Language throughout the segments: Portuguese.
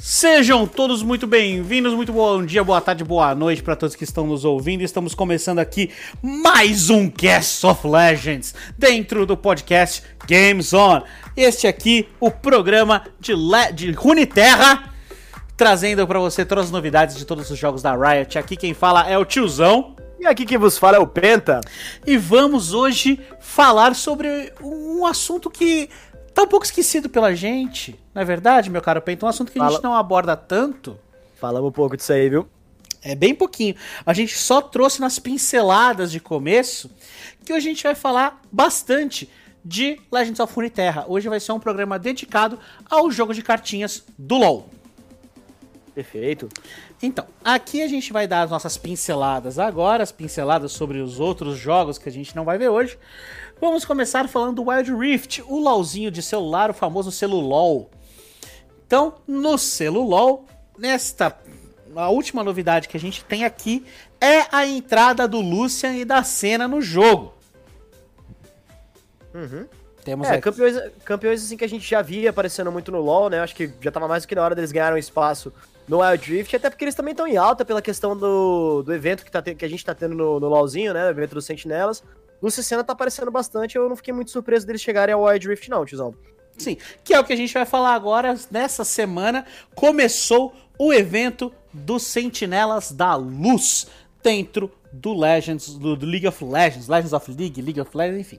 Sejam todos muito bem-vindos, muito bom dia, boa tarde, boa noite para todos que estão nos ouvindo. Estamos começando aqui mais um Cast of Legends dentro do podcast Games On. Este aqui, o programa de, Le de Runeterra, trazendo para você todas as novidades de todos os jogos da Riot. Aqui quem fala é o tiozão. E aqui quem vos fala é o Penta. E vamos hoje falar sobre um assunto que tá um pouco esquecido pela gente, não é verdade, meu caro Penta? Um assunto que a gente não aborda tanto. Falamos um pouco disso aí, viu? É bem pouquinho. A gente só trouxe nas pinceladas de começo que hoje a gente vai falar bastante de Legends of Runeterra. Hoje vai ser um programa dedicado ao jogo de cartinhas do LoL. Perfeito. Então, aqui a gente vai dar as nossas pinceladas agora, as pinceladas sobre os outros jogos que a gente não vai ver hoje. Vamos começar falando do Wild Rift, o LOLzinho de celular, o famoso celulol. Então, no celulol, nesta a última novidade que a gente tem aqui é a entrada do Lucian e da Senna no jogo. Uhum. Temos é, campeões, campeões assim que a gente já via aparecendo muito no LoL, né? Acho que já tava mais do que na hora deles ganharem espaço no Wild Rift, até porque eles também estão em alta pela questão do, do evento que, tá te, que a gente tá tendo no, no LoLzinho, né? O evento dos Sentinelas. Lúcio Senna tá aparecendo bastante, eu não fiquei muito surpreso deles chegarem ao Wild Rift, não, tiozão. Sim, que é o que a gente vai falar agora. Nessa semana começou o evento dos Sentinelas da Luz dentro do Legends, do, do, League of Legends, Legends of League, League of Legends, enfim.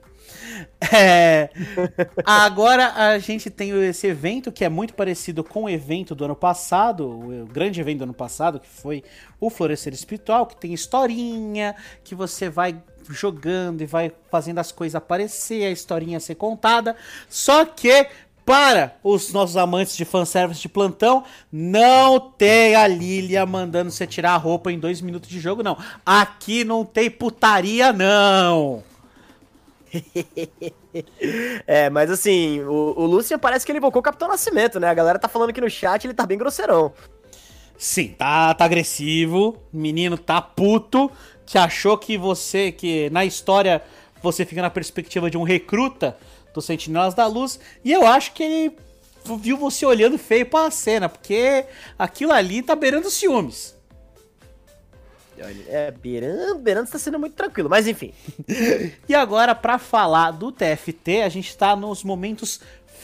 É, agora a gente tem esse evento que é muito parecido com o evento do ano passado, o grande evento do ano passado, que foi o Florescer Espiritual, que tem historinha, que você vai jogando e vai fazendo as coisas aparecer, a historinha ser contada. Só que para os nossos amantes de fanservice de plantão, não tem a Lilia mandando você tirar a roupa em dois minutos de jogo, não. Aqui não tem putaria, não. é, mas assim, o, o Lucian parece que ele invocou o Capitão Nascimento, né? A galera tá falando aqui no chat, ele tá bem grosseirão. Sim, tá, tá agressivo, menino tá puto, que achou que você, que na história você fica na perspectiva de um recruta dos Sentinelas da Luz, e eu acho que ele viu você olhando feio pra cena, porque aquilo ali tá beirando ciúmes. É, beirando, beirando está sendo muito tranquilo, mas enfim. e agora, para falar do TFT, a gente tá nos momentos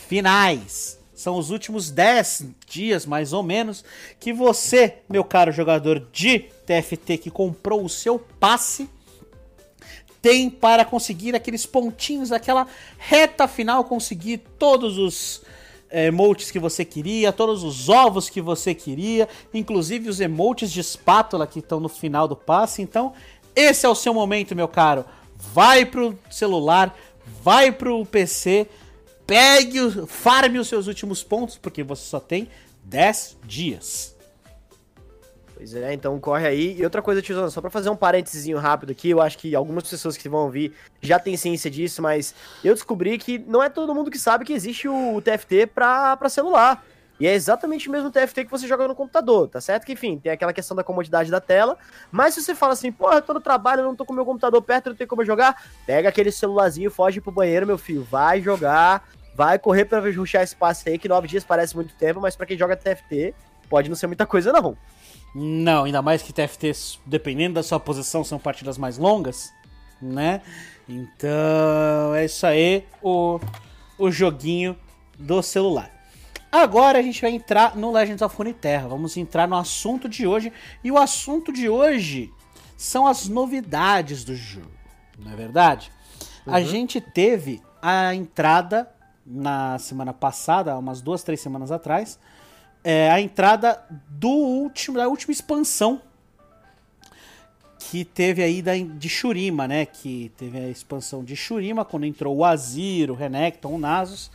finais. São os últimos 10 dias, mais ou menos, que você, meu caro jogador de TFT que comprou o seu passe, tem para conseguir aqueles pontinhos, aquela reta final, conseguir todos os é, emotes que você queria, todos os ovos que você queria, inclusive os emotes de espátula que estão no final do passe. Então, esse é o seu momento, meu caro. Vai pro celular, vai pro PC pegue, farme os seus últimos pontos, porque você só tem 10 dias. Pois é, então corre aí. E outra coisa, tiozão, só pra fazer um parênteses rápido aqui, eu acho que algumas pessoas que vão ouvir já têm ciência disso, mas eu descobri que não é todo mundo que sabe que existe o TFT pra, pra celular. E é exatamente o mesmo TFT que você joga no computador, tá certo? Que, enfim, tem aquela questão da comodidade da tela. Mas se você fala assim, porra, eu tô no trabalho, eu não tô com meu computador perto, não tem como eu jogar, pega aquele celularzinho, foge pro banheiro, meu filho, vai jogar, vai correr pra ruxar espaço aí, que nove dias parece muito tempo, mas para quem joga TFT, pode não ser muita coisa, não. Não, ainda mais que TFT, dependendo da sua posição, são partidas mais longas, né? Então, é isso aí, o, o joguinho do celular. Agora a gente vai entrar no Legends of Runeterra. Vamos entrar no assunto de hoje. E o assunto de hoje são as novidades do jogo. Não é verdade? Uhum. A gente teve a entrada na semana passada, umas duas, três semanas atrás, é, a entrada do último, da última expansão que teve aí da, de Shurima, né? Que teve a expansão de Shurima, quando entrou o Azir, o Renekton, o Nasus.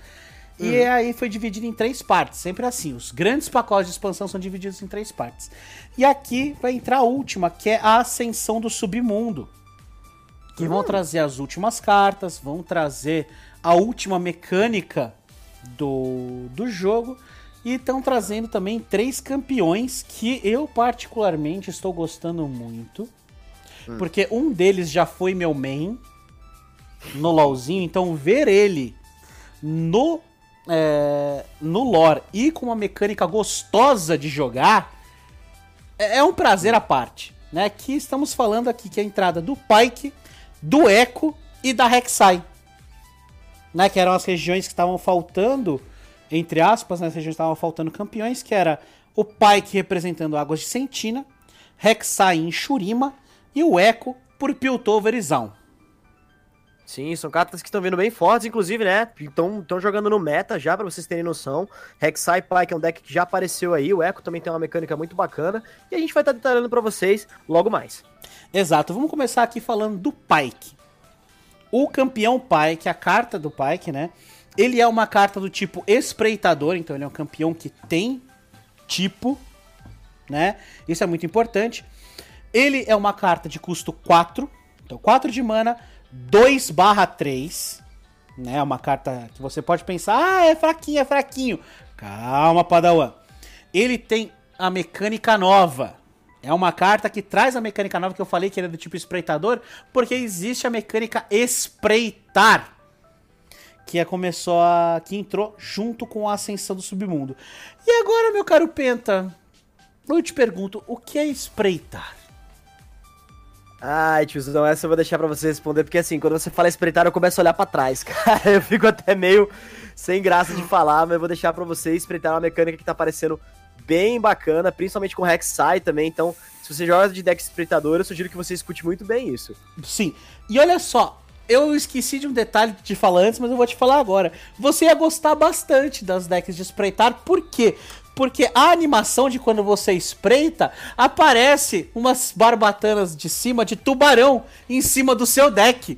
Uhum. E aí foi dividido em três partes, sempre assim. Os grandes pacotes de expansão são divididos em três partes. E aqui vai entrar a última, que é a Ascensão do Submundo. Que uhum. vão trazer as últimas cartas, vão trazer a última mecânica do, do jogo. E estão trazendo também três campeões que eu particularmente estou gostando muito. Hum. Porque um deles já foi meu main no LoLzinho, então ver ele no é, no lore e com uma mecânica gostosa de jogar, é, é um prazer à parte. Né? Que estamos falando aqui que é a entrada do Pike, do Echo e da Rek'Sai. Né? Que eram as regiões que estavam faltando, entre aspas, né? as regiões que estavam faltando campeões, que era o Pike representando Águas de Sentina, Rek'Sai em Shurima e o Echo por Piltover e Zaun. Sim, são cartas que estão vindo bem fortes, inclusive, né? Estão jogando no meta já, para vocês terem noção. Rek'Sai Pike é um deck que já apareceu aí, o Echo também tem uma mecânica muito bacana, e a gente vai estar tá detalhando para vocês logo mais. Exato, vamos começar aqui falando do Pike. O campeão Pike, a carta do Pike, né? Ele é uma carta do tipo espreitador, então ele é um campeão que tem tipo, né? Isso é muito importante. Ele é uma carta de custo 4, então 4 de mana, 2 barra 3, né? É uma carta que você pode pensar, ah, é fraquinho, é fraquinho. Calma, Padawan. Ele tem a mecânica nova. É uma carta que traz a mecânica nova que eu falei que era do tipo espreitador, porque existe a mecânica espreitar. Que é, começou a. que entrou junto com a ascensão do submundo. E agora, meu caro Penta, eu te pergunto, o que é espreitar? Ai, tiozão, essa eu vou deixar pra você responder, porque assim, quando você fala espreitar, eu começo a olhar pra trás, cara. Eu fico até meio sem graça de falar, mas eu vou deixar pra você espreitar uma mecânica que tá parecendo bem bacana, principalmente com Rek'Sai também, então, se você joga de deck espreitador, eu sugiro que você escute muito bem isso. Sim, e olha só, eu esqueci de um detalhe de falar antes, mas eu vou te falar agora. Você ia gostar bastante das decks de espreitar, por quê? Porque a animação de quando você espreita, aparece umas barbatanas de cima de tubarão em cima do seu deck.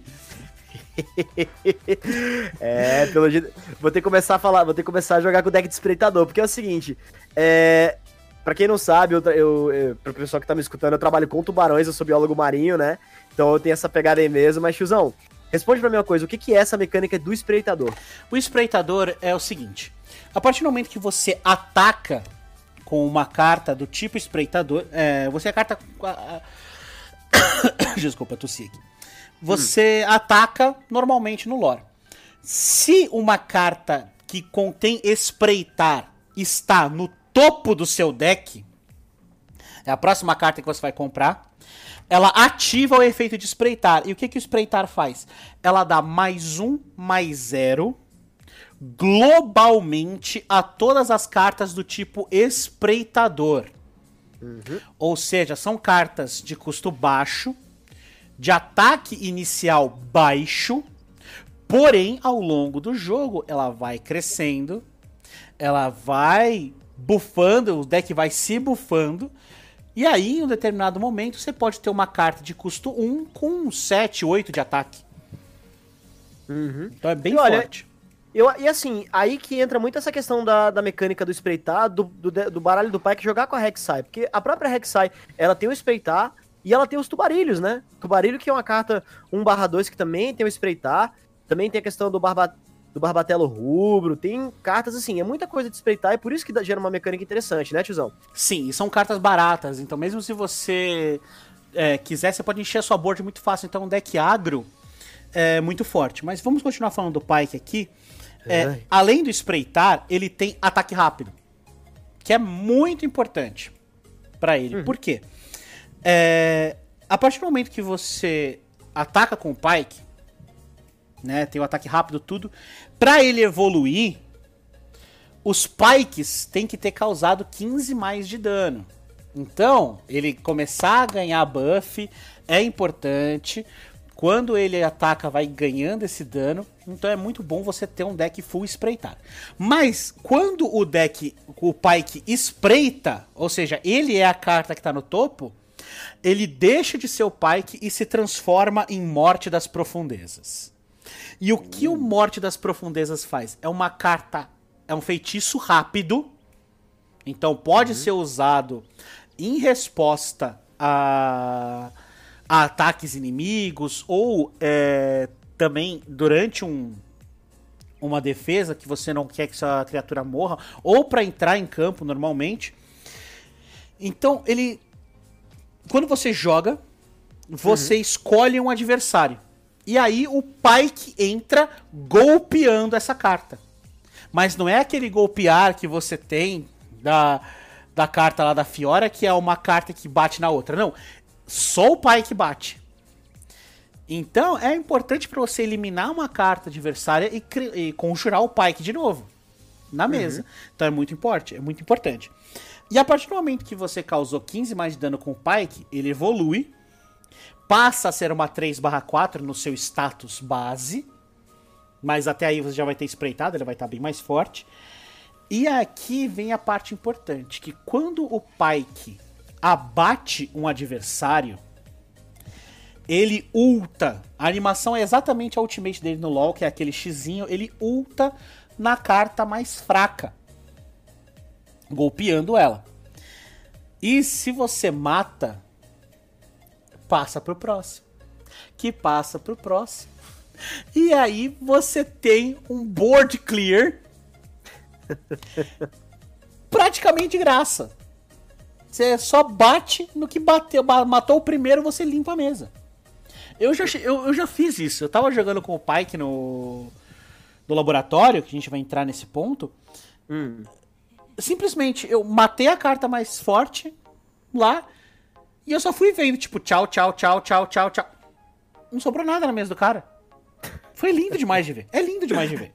é, pelo jeito. Vou ter que começar a falar, vou ter que começar a jogar com o deck de espreitador, porque é o seguinte. É. Pra quem não sabe, eu, eu, eu, pro pessoal que tá me escutando, eu trabalho com tubarões, eu sou biólogo marinho, né? Então eu tenho essa pegada aí mesmo, mas, tiozão, responde pra mim uma coisa: o que, que é essa mecânica do espreitador? O espreitador é o seguinte: a partir do momento que você ataca com uma carta do tipo espreitador, é, você a carta. Desculpa, tossi aqui. Você hum. ataca normalmente no lore. Se uma carta que contém espreitar está no topo do seu deck, é a próxima carta que você vai comprar. Ela ativa o efeito de espreitar. E o que, que o espreitar faz? Ela dá mais um, mais zero globalmente a todas as cartas do tipo espreitador. Uhum. Ou seja, são cartas de custo baixo, de ataque inicial baixo, porém, ao longo do jogo, ela vai crescendo, ela vai bufando, o deck vai se bufando, e aí, em um determinado momento, você pode ter uma carta de custo 1 com 7, 8 de ataque. Uhum. Então é bem e forte. Olha, eu, e assim, aí que entra muito essa questão da, da mecânica do espreitar, do, do, do baralho do pai que jogar com a Rek'Sai. Porque a própria Rek'Sai, ela tem o espreitar e ela tem os tubarilhos, né? Tubarilho que é uma carta 1 2 que também tem o espreitar. Também tem a questão do, barba, do barbatelo rubro. Tem cartas assim, é muita coisa de espreitar e por isso que gera uma mecânica interessante, né, tiozão? Sim, e são cartas baratas. Então mesmo se você é, quiser, você pode encher a sua board muito fácil. Então um deck agro é muito forte. Mas vamos continuar falando do Pike aqui. É, além do espreitar, ele tem ataque rápido. Que é muito importante para ele. Uhum. Por quê? É, a partir do momento que você ataca com o Pike, né, tem o ataque rápido, tudo, para ele evoluir, os Pikes têm que ter causado 15 mais de dano. Então, ele começar a ganhar buff é importante, quando ele ataca, vai ganhando esse dano. Então é muito bom você ter um deck full espreitar. Mas quando o deck, o Pike espreita, ou seja, ele é a carta que está no topo, ele deixa de ser o Pike e se transforma em Morte das Profundezas. E o que o Morte das Profundezas faz? É uma carta, é um feitiço rápido. Então pode uhum. ser usado em resposta a a ataques inimigos ou é, também durante um, uma defesa que você não quer que sua criatura morra ou para entrar em campo normalmente. Então ele quando você joga, você uhum. escolhe um adversário. E aí o Pike entra golpeando essa carta. Mas não é aquele golpear que você tem da, da carta lá da Fiora, que é uma carta que bate na outra. Não. Só o que bate. Então é importante para você eliminar uma carta adversária e, e conjurar o Pike de novo na mesa. Uhum. Então é muito importante, é muito importante. E a partir do momento que você causou 15 mais de dano com o Pike, ele evolui, passa a ser uma 3/4 no seu status base, mas até aí você já vai ter espreitado, ele vai estar bem mais forte. E aqui vem a parte importante, que quando o Pike abate um adversário, ele ulta. A animação é exatamente a ultimate dele no LoL, que é aquele xizinho, ele ulta na carta mais fraca, golpeando ela. E se você mata, passa pro próximo, que passa pro próximo. E aí você tem um board clear praticamente de graça. Você só bate no que bateu, matou o primeiro, você limpa a mesa. Eu já, eu, eu já fiz isso. Eu tava jogando com o Pike no, no laboratório, que a gente vai entrar nesse ponto. Hum. Simplesmente, eu matei a carta mais forte lá e eu só fui vendo, tipo, tchau, tchau, tchau, tchau, tchau, tchau. Não sobrou nada na mesa do cara. Foi lindo demais de ver. É lindo demais de ver.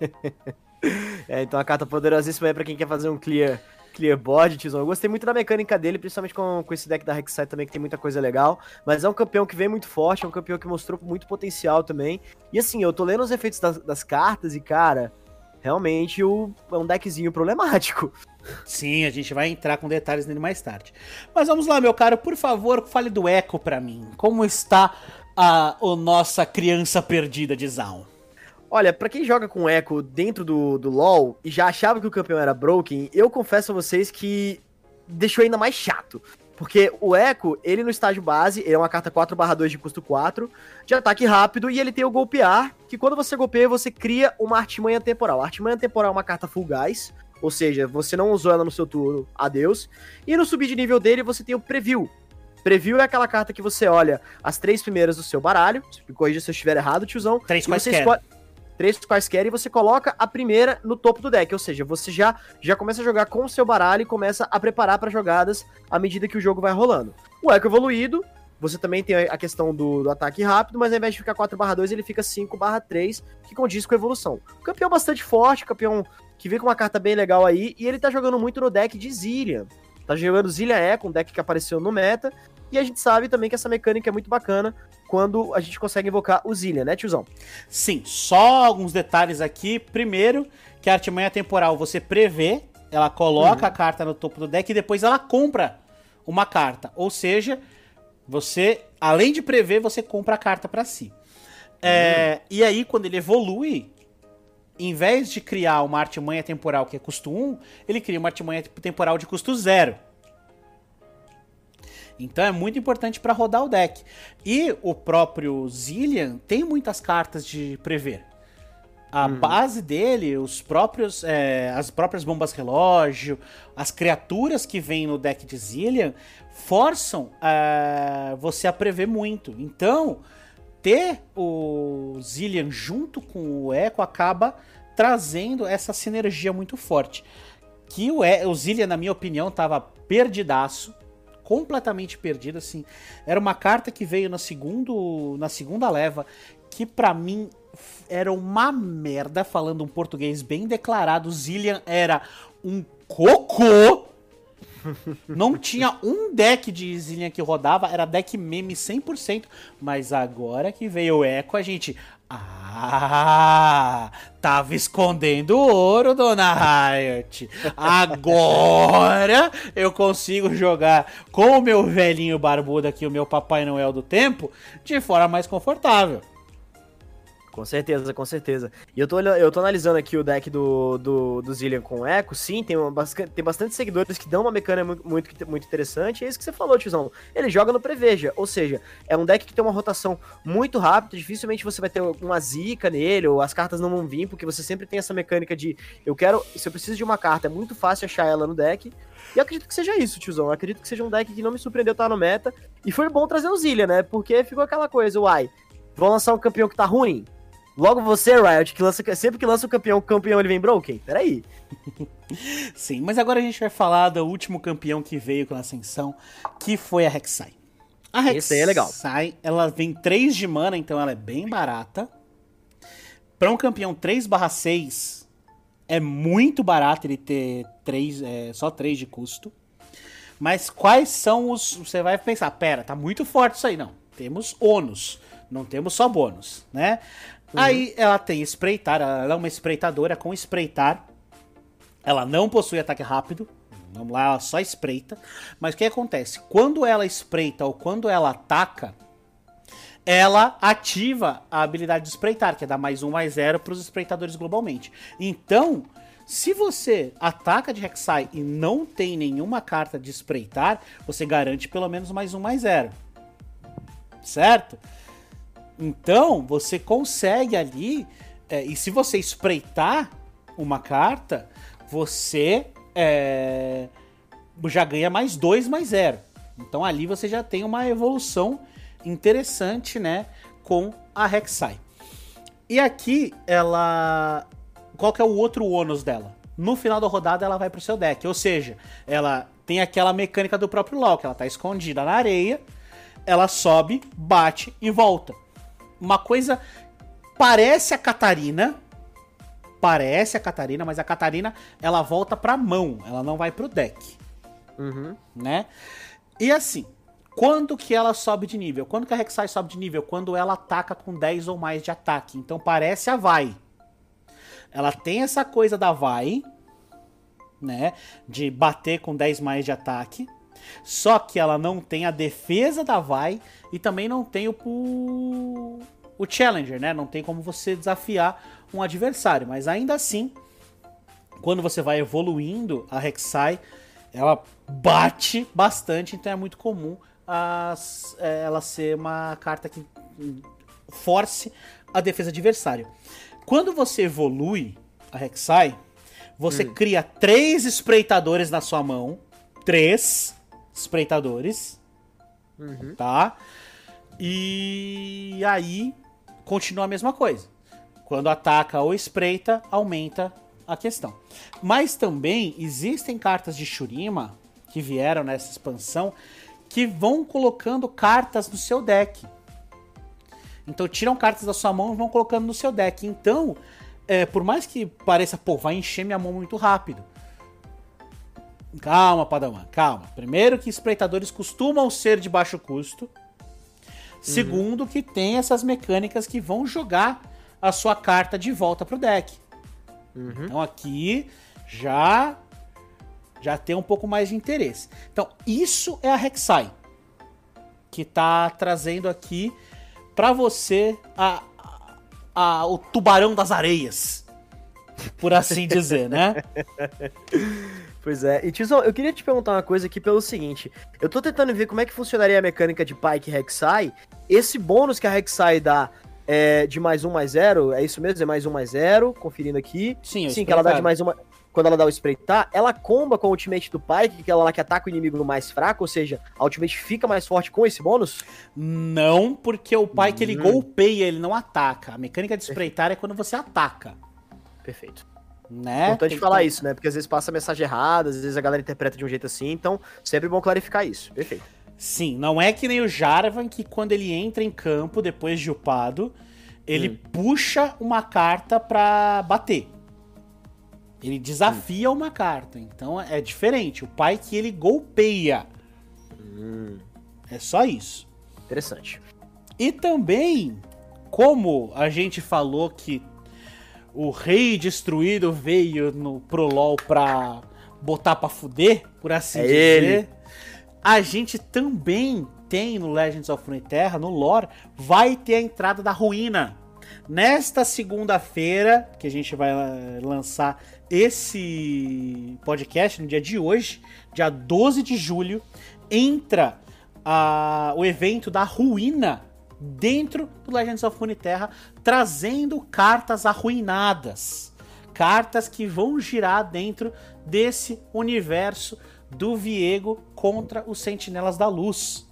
é, então a carta poderosíssima é pra quem quer fazer um clear Clear Board, Tizão. Eu gostei muito da mecânica dele, principalmente com, com esse deck da Rek'Sai também, que tem muita coisa legal. Mas é um campeão que vem muito forte, é um campeão que mostrou muito potencial também. E assim, eu tô lendo os efeitos das, das cartas e, cara, realmente o, é um deckzinho problemático. Sim, a gente vai entrar com detalhes nele mais tarde. Mas vamos lá, meu caro, por favor, fale do Echo pra mim. Como está a, a nossa criança perdida de Zaun? Olha, para quem joga com Echo dentro do, do LoL e já achava que o campeão era broken, eu confesso a vocês que deixou ainda mais chato. Porque o Echo, ele no estágio base, ele é uma carta 4/2 de custo 4, de ataque rápido, e ele tem o golpear, que quando você golpeia, você cria uma artimanha temporal. A artimanha temporal é uma carta full gás, ou seja, você não usou ela no seu turno, adeus. E no subir de nível dele, você tem o preview. Preview é aquela carta que você olha as três primeiras do seu baralho, me corrija se eu estiver errado, tiozão. Três quaisquer. Escolhe três quaisquer e você coloca a primeira no topo do deck, ou seja, você já, já começa a jogar com o seu baralho e começa a preparar para jogadas à medida que o jogo vai rolando. O Eco evoluído, você também tem a questão do, do ataque rápido, mas ao invés de ficar 4/2, ele fica 5/3, que condiz com a evolução. campeão bastante forte, campeão que vem com uma carta bem legal aí, e ele tá jogando muito no deck de Zillian. Tá jogando Zillian Echo, um deck que apareceu no meta, e a gente sabe também que essa mecânica é muito bacana quando a gente consegue invocar o Zillian, né, tiozão? Sim, só alguns detalhes aqui. Primeiro, que a artimanha temporal você prevê, ela coloca uhum. a carta no topo do deck e depois ela compra uma carta. Ou seja, você, além de prever, você compra a carta para si. É, uhum. e aí, quando ele evolui, em vez de criar uma artimanha temporal que é custo 1, ele cria uma artimanha temporal de custo 0. Então é muito importante para rodar o deck. E o próprio Zillian tem muitas cartas de prever. A uhum. base dele, os próprios, é, as próprias bombas relógio, as criaturas que vêm no deck de Zillian forçam é, você a prever muito. Então, ter o Zillian junto com o Echo acaba trazendo essa sinergia muito forte. Que o, e o Zillian, na minha opinião, tava perdidaço completamente perdida, assim. Era uma carta que veio na, segundo, na segunda leva, que para mim era uma merda, falando um português bem declarado. Zillian era um cocô. Não tinha um deck de Zillian que rodava, era deck meme 100%. Mas agora que veio o Echo, a gente. Ah, tava escondendo ouro, dona Riot. Agora eu consigo jogar com o meu velhinho barbudo aqui, o meu Papai Noel do tempo, de forma mais confortável. Com certeza, com certeza. E eu tô, eu tô analisando aqui o deck do, do, do Zillion com Echo. Sim, tem, uma, tem bastante seguidores que dão uma mecânica muito, muito, interessante. É isso que você falou, tiozão. Ele joga no Preveja. Ou seja, é um deck que tem uma rotação muito rápida. Dificilmente você vai ter uma zica nele, ou as cartas não vão vir, porque você sempre tem essa mecânica de eu quero. Se eu preciso de uma carta, é muito fácil achar ela no deck. E acredito que seja isso, tiozão. Eu acredito que seja um deck que não me surpreendeu estar no meta. E foi bom trazer o Zillion, né? Porque ficou aquela coisa, uai, vão lançar um campeão que tá ruim? Logo você, Riot, que lança, sempre que lança o campeão, o campeão ele vem broken? Peraí. Sim, mas agora a gente vai falar do último campeão que veio com a ascensão, que foi a Rek'Sai. A Rek'Sai, Esse aí é legal. ela vem 3 de mana, então ela é bem barata. Para um campeão 3/6 é muito barato ele ter 3, é, só 3 de custo. Mas quais são os. Você vai pensar, pera, tá muito forte isso aí. Não. Temos ônus. Não temos só bônus, né? Uhum. Aí ela tem espreitar, ela é uma espreitadora com espreitar. Ela não possui ataque rápido. Vamos lá, ela só espreita. Mas o que acontece? Quando ela espreita ou quando ela ataca, ela ativa a habilidade de espreitar, que é dar mais um, mais zero para os espreitadores globalmente. Então, se você ataca de Rek'Sai e não tem nenhuma carta de espreitar, você garante pelo menos mais um, mais zero. Certo? Então, você consegue ali, é, e se você espreitar uma carta, você é, já ganha mais 2, mais 0. Então ali você já tem uma evolução interessante, né, com a Rek'Sai. E aqui ela qual que é o outro ônus dela? No final da rodada ela vai pro seu deck, ou seja, ela tem aquela mecânica do próprio LoL, que ela tá escondida na areia, ela sobe, bate e volta. Uma coisa parece a Catarina, parece a Catarina, mas a Catarina ela volta pra mão, ela não vai pro deck. Uhum. Né? E assim, quando que ela sobe de nível? Quando que a Rek'Sai sobe de nível? Quando ela ataca com 10 ou mais de ataque. Então parece a Vai. Ela tem essa coisa da Vai, né? De bater com 10 mais de ataque. Só que ela não tem a defesa da Vai e também não tem o, o Challenger, né? Não tem como você desafiar um adversário. Mas ainda assim, quando você vai evoluindo, a Rek'Sai, ela bate bastante, então é muito comum as, é, ela ser uma carta que force a defesa adversário. Quando você evolui a Rek'Sai, você hum. cria três espreitadores na sua mão. Três espreitadores. Uhum. Tá? E aí continua a mesma coisa. Quando ataca ou espreita, aumenta a questão. Mas também existem cartas de Shurima que vieram nessa expansão que vão colocando cartas no seu deck. Então tiram cartas da sua mão e vão colocando no seu deck. Então, é, por mais que pareça, pô, vai encher minha mão muito rápido. Calma, Padawan, calma. Primeiro que espreitadores costumam ser de baixo custo. Segundo, uhum. que tem essas mecânicas que vão jogar a sua carta de volta pro deck. Uhum. Então aqui já já tem um pouco mais de interesse. Então isso é a Rek'Sai que tá trazendo aqui para você a, a, a, o tubarão das areias, por assim dizer, né? Pois é. E Tizão, eu queria te perguntar uma coisa aqui pelo seguinte. Eu tô tentando ver como é que funcionaria a mecânica de Pike Rek'Sai. Esse bônus que a Rek'Sai dá é de mais um, mais zero, é isso mesmo? É mais um, mais zero, conferindo aqui. Sim, Sim, que ela dá de mais uma... Quando ela dá o espreitar, ela comba com o ultimate do Pike, que é ela lá que ataca o inimigo no mais fraco, ou seja, a ultimate fica mais forte com esse bônus? Não, porque o Pike hum. ele golpeia, ele não ataca. A mecânica de espreitar é quando você ataca. Perfeito. Né? Importante Tem falar isso, né? Porque às vezes passa mensagem errada, às vezes a galera interpreta de um jeito assim, então sempre bom clarificar isso. Perfeito. Sim, não é que nem o Jarvan que quando ele entra em campo depois de upado, ele hum. puxa uma carta pra bater. Ele desafia hum. uma carta. Então é diferente. O pai que ele golpeia. Hum. É só isso. Interessante. E também, como a gente falou que o rei destruído veio no pro LoL pra botar pra fuder, por assim é dizer. Ele. A gente também tem no Legends of Runeterra, no lore, vai ter a entrada da ruína. Nesta segunda-feira, que a gente vai lançar esse podcast, no dia de hoje, dia 12 de julho, entra a, o evento da ruína dentro do Legends of Runeterra, trazendo cartas arruinadas. Cartas que vão girar dentro desse universo do Viego contra os Sentinelas da Luz.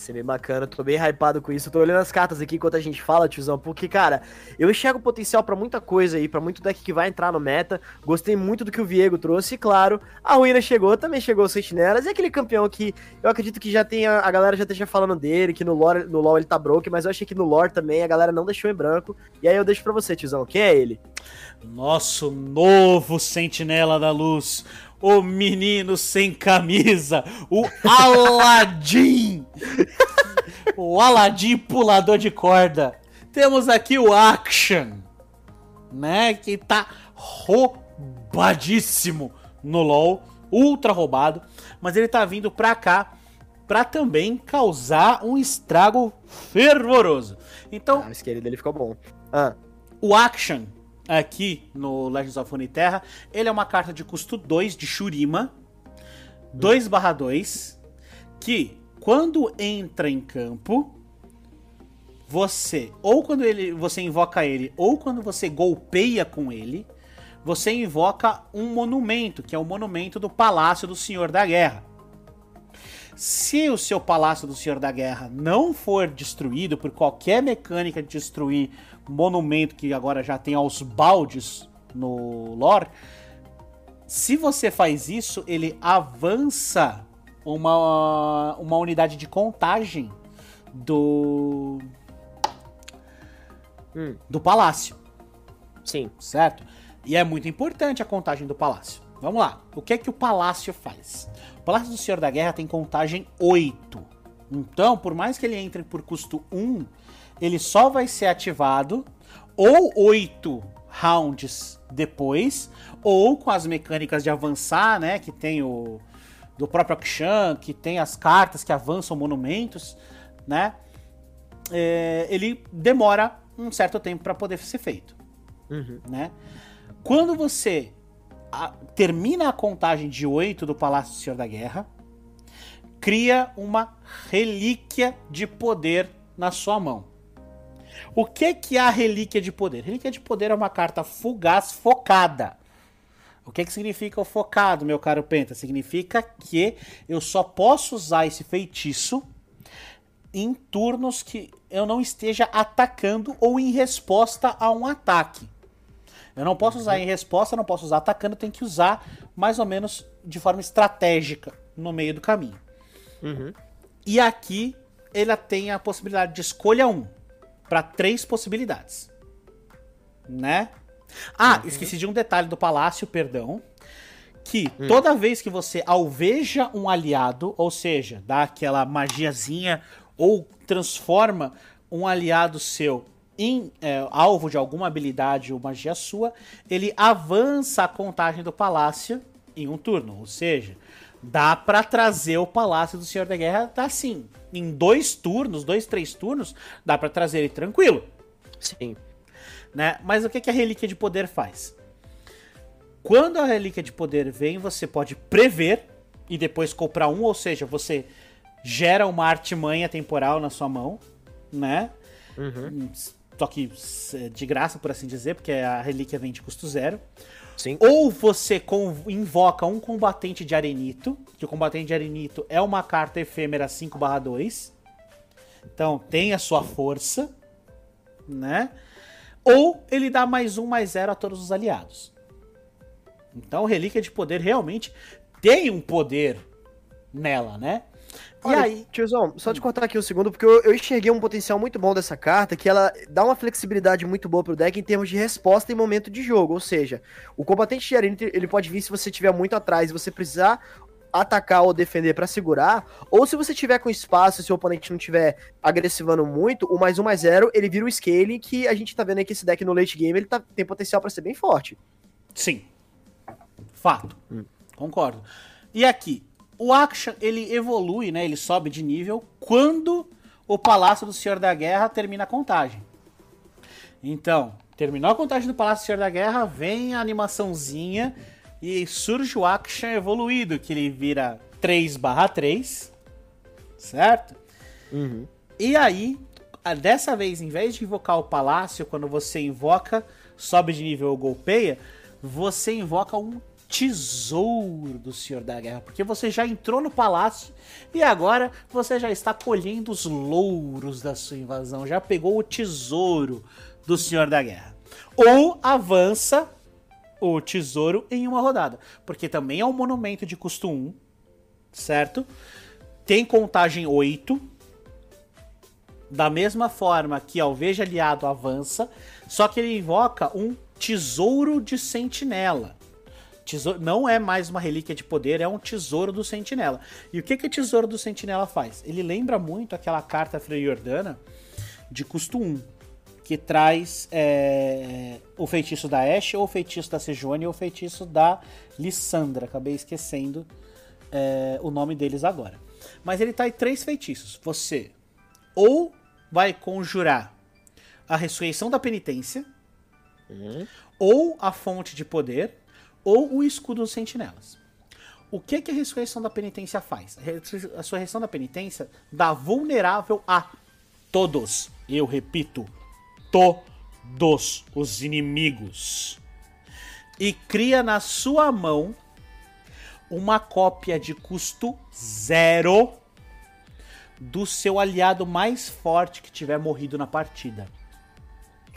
Ser bem bacana, tô bem hypado com isso. tô olhando as cartas aqui enquanto a gente fala, tiozão, porque, cara, eu enxergo potencial para muita coisa aí, para muito deck que vai entrar no meta. Gostei muito do que o Viego trouxe, e claro, a ruína chegou, também chegou o Sentinelas, e aquele campeão que eu acredito que já tenha, a galera já esteja falando dele, que no lore, no LoL ele tá broke, mas eu achei que no lore também a galera não deixou em branco. E aí eu deixo para você, tiozão, quem é ele? Nosso novo Sentinela da Luz, o menino sem camisa, o Aladdin. o Aladdin pulador de corda. Temos aqui o Action, né, que tá roubadíssimo no LoL, ultra roubado, mas ele tá vindo pra cá pra também causar um estrago fervoroso. Então, ah, o dele ficou bom. Ah. O Action aqui no Legends of Runeterra. Ele é uma carta de custo 2 de Shurima, 2 barra 2, que quando entra em campo, você, ou quando ele, você invoca ele, ou quando você golpeia com ele, você invoca um monumento, que é o monumento do Palácio do Senhor da Guerra. Se o seu Palácio do Senhor da Guerra não for destruído por qualquer mecânica de destruir monumento que agora já tem aos baldes no lore, se você faz isso, ele avança uma, uma unidade de contagem do hum. do palácio. Sim. Certo? E é muito importante a contagem do palácio. Vamos lá. O que é que o palácio faz? O Palácio do Senhor da Guerra tem contagem 8. Então, por mais que ele entre por custo 1, ele só vai ser ativado ou oito rounds depois, ou com as mecânicas de avançar, né? Que tem o do próprio Akshan, que tem as cartas que avançam monumentos, né? É, ele demora um certo tempo para poder ser feito, uhum. né? Quando você a, termina a contagem de 8 do Palácio do Senhor da Guerra, cria uma relíquia de poder na sua mão. O que, que é a relíquia de poder? Relíquia de poder é uma carta fugaz focada. O que, que significa o focado, meu caro Penta? Significa que eu só posso usar esse feitiço em turnos que eu não esteja atacando ou em resposta a um ataque. Eu não posso usar em resposta, não posso usar atacando, eu tenho que usar mais ou menos de forma estratégica no meio do caminho. Uhum. E aqui ela tem a possibilidade de escolha um para três possibilidades. Né? Ah, uhum. esqueci de um detalhe do palácio, perdão. Que hum. toda vez que você alveja um aliado, ou seja, dá aquela magiazinha ou transforma um aliado seu em é, alvo de alguma habilidade ou magia sua, ele avança a contagem do palácio em um turno. Ou seja, dá para trazer o Palácio do Senhor da Guerra, tá assim, em dois turnos, dois, três turnos, dá para trazer ele tranquilo. Sim. Né? Mas o que, que a Relíquia de Poder faz? Quando a Relíquia de Poder vem, você pode prever e depois comprar um, ou seja, você gera uma artimanha temporal na sua mão, né? Uhum. Só que de graça, por assim dizer, porque a relíquia vem de custo zero. Sim. Ou você invoca um combatente de arenito, que o combatente de arenito é uma carta efêmera 5/2. Então tem a sua força, né? Ou ele dá mais um, mais zero a todos os aliados. Então Relíquia de Poder realmente tem um poder nela, né? E aí? Tiozão, só te cortar aqui um segundo, porque eu, eu, enxerguei um potencial muito bom dessa carta, que ela dá uma flexibilidade muito boa pro deck em termos de resposta em momento de jogo. Ou seja, o combatente de arena, ele pode vir se você estiver muito atrás e você precisar atacar ou defender para segurar, ou se você tiver com espaço, se o oponente não tiver agressivando muito, o mais um mais zero, ele vira o scaling que a gente tá vendo aí que esse deck no late game, ele tá, tem potencial para ser bem forte. Sim. Fato. Hum. Concordo. E aqui, o Action, ele evolui, né? Ele sobe de nível quando o Palácio do Senhor da Guerra termina a contagem. Então, terminou a contagem do Palácio do Senhor da Guerra, vem a animaçãozinha e surge o Action evoluído, que ele vira 3 3, certo? Uhum. E aí, dessa vez, em vez de invocar o Palácio, quando você invoca, sobe de nível ou golpeia, você invoca um tesouro do Senhor da Guerra, porque você já entrou no palácio e agora você já está colhendo os louros da sua invasão, já pegou o tesouro do Senhor da Guerra. Ou avança o tesouro em uma rodada, porque também é um monumento de custo 1, certo? Tem contagem 8. Da mesma forma que Alveja Aliado avança, só que ele invoca um tesouro de sentinela. Tesouro, não é mais uma relíquia de poder, é um tesouro do sentinela. E o que, que o tesouro do sentinela faz? Ele lembra muito aquela carta Freljordana de custo 1, que traz é, o feitiço da Ashe, ou o feitiço da Sejuani, ou o feitiço da Lissandra. Acabei esquecendo é, o nome deles agora. Mas ele tá em três feitiços. Você ou vai conjurar a ressurreição da penitência, uhum. ou a fonte de poder, ou o escudo dos sentinelas. O que, que a ressurreição da penitência faz? A ressurreição da penitência dá vulnerável a todos. Eu repito, todos os inimigos. E cria na sua mão uma cópia de custo zero do seu aliado mais forte que tiver morrido na partida.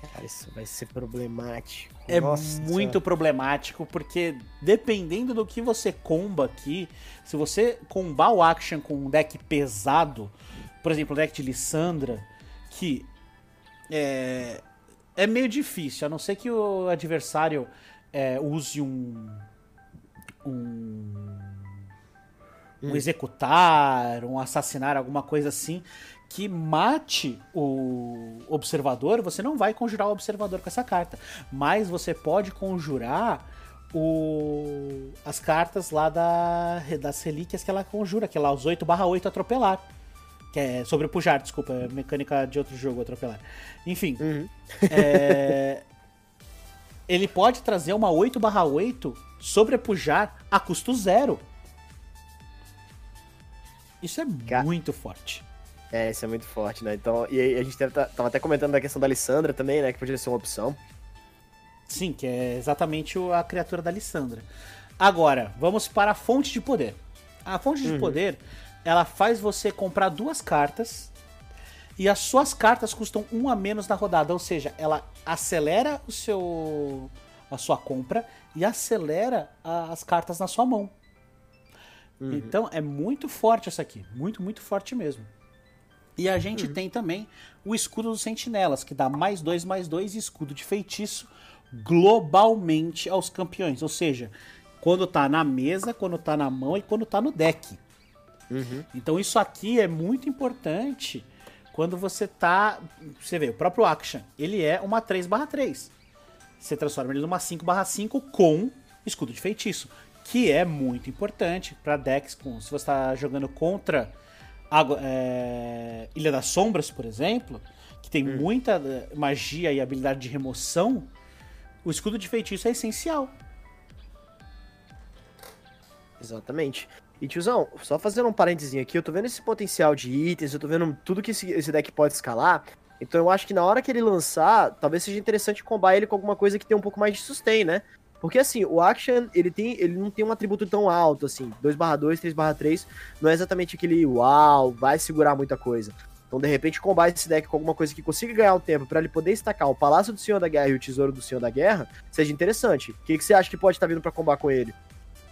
Cara, isso vai ser problemático. É Nossa. muito problemático, porque dependendo do que você comba aqui, se você combar o action com um deck pesado, por exemplo, o deck de Lissandra, que é, é meio difícil, a não ser que o adversário é, use um. um. um hum. executar, um assassinar, alguma coisa assim que mate o observador, você não vai conjurar o observador com essa carta. Mas você pode conjurar o, as cartas lá da, das relíquias que ela conjura, que é lá os 8 barra 8 atropelar. Que é sobre o pujar, desculpa, é mecânica de outro jogo atropelar. Enfim. Uhum. É, ele pode trazer uma 8 barra 8 sobre pujar a custo zero. Isso é muito forte. É, isso é muito forte, né? Então, e aí a gente tava, tava até comentando da questão da Alessandra também, né? Que podia ser uma opção. Sim, que é exatamente a criatura da Alessandra. Agora, vamos para a fonte de poder. A fonte de uhum. poder, ela faz você comprar duas cartas e as suas cartas custam um a menos na rodada, ou seja, ela acelera o seu a sua compra e acelera as cartas na sua mão. Uhum. Então é muito forte essa aqui, muito muito forte mesmo. E a gente uhum. tem também o escudo dos sentinelas, que dá mais dois, mais dois escudo de feitiço globalmente aos campeões. Ou seja, quando tá na mesa, quando tá na mão e quando tá no deck. Uhum. Então isso aqui é muito importante quando você tá. Você vê, o próprio Action, ele é uma 3/3. Você transforma ele numa 5/5 com escudo de feitiço. Que é muito importante para decks com. Se você está jogando contra é, Ilha das Sombras, por exemplo, que tem hum. muita eh, magia e habilidade de remoção, o escudo de feitiço é essencial. Exatamente. E tiozão, só fazendo um parênteses aqui, eu tô vendo esse potencial de itens, eu tô vendo tudo que esse, esse deck pode escalar. Então eu acho que na hora que ele lançar, talvez seja interessante combar ele com alguma coisa que tem um pouco mais de sustain, né? Porque assim, o Action, ele tem, ele não tem um atributo tão alto assim, 2/2, 3/3, não é exatamente aquele uau, vai segurar muita coisa. Então, de repente, combate esse deck com alguma coisa que consiga ganhar o tempo para ele poder estacar o Palácio do Senhor da Guerra e o Tesouro do Senhor da Guerra, seja interessante. O que, que você acha que pode estar tá vindo para combar com ele?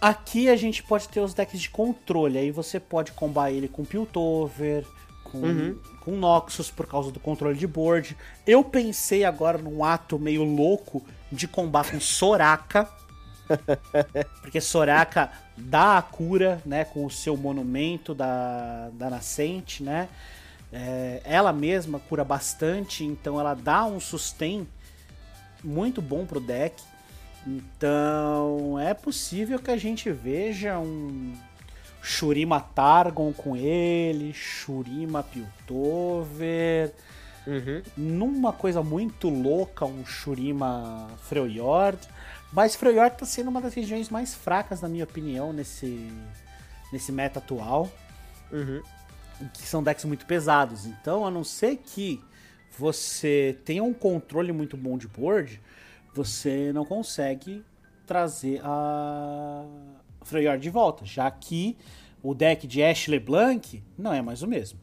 Aqui a gente pode ter os decks de controle, aí você pode combar ele com Piltover, com, uhum. com Noxus por causa do controle de board. Eu pensei agora num ato meio louco de combate com Soraka. porque Soraka dá a cura, né, com o seu monumento da, da nascente, né? É, ela mesma cura bastante, então ela dá um sustain muito bom pro deck. Então é possível que a gente veja um Shurima Targon com ele, Shurima Piltover. Uhum. Numa coisa muito louca, um Shurima Freljord. Mas Freljord tá sendo uma das regiões mais fracas, na minha opinião, nesse, nesse meta atual. Uhum. Que são decks muito pesados. Então, a não ser que você tenha um controle muito bom de board, você não consegue trazer a Freyard de volta, já que o deck de Ash LeBlanc não é mais o mesmo.